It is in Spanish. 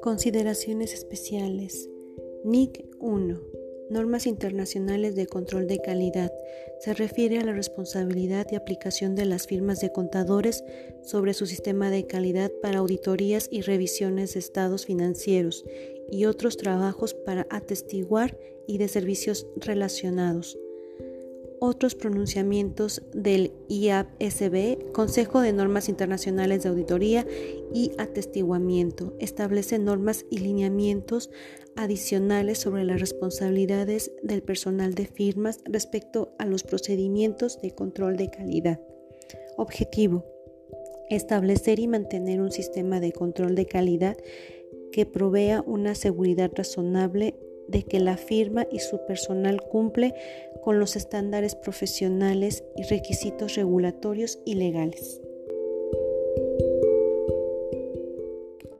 Consideraciones especiales. NIC 1. Normas internacionales de control de calidad. Se refiere a la responsabilidad y aplicación de las firmas de contadores sobre su sistema de calidad para auditorías y revisiones de estados financieros y otros trabajos para atestiguar y de servicios relacionados otros pronunciamientos del IAPSB, Consejo de Normas Internacionales de Auditoría y Atestiguamiento, establece normas y lineamientos adicionales sobre las responsabilidades del personal de firmas respecto a los procedimientos de control de calidad. Objetivo. Establecer y mantener un sistema de control de calidad que provea una seguridad razonable de que la firma y su personal cumple con los estándares profesionales y requisitos regulatorios y legales.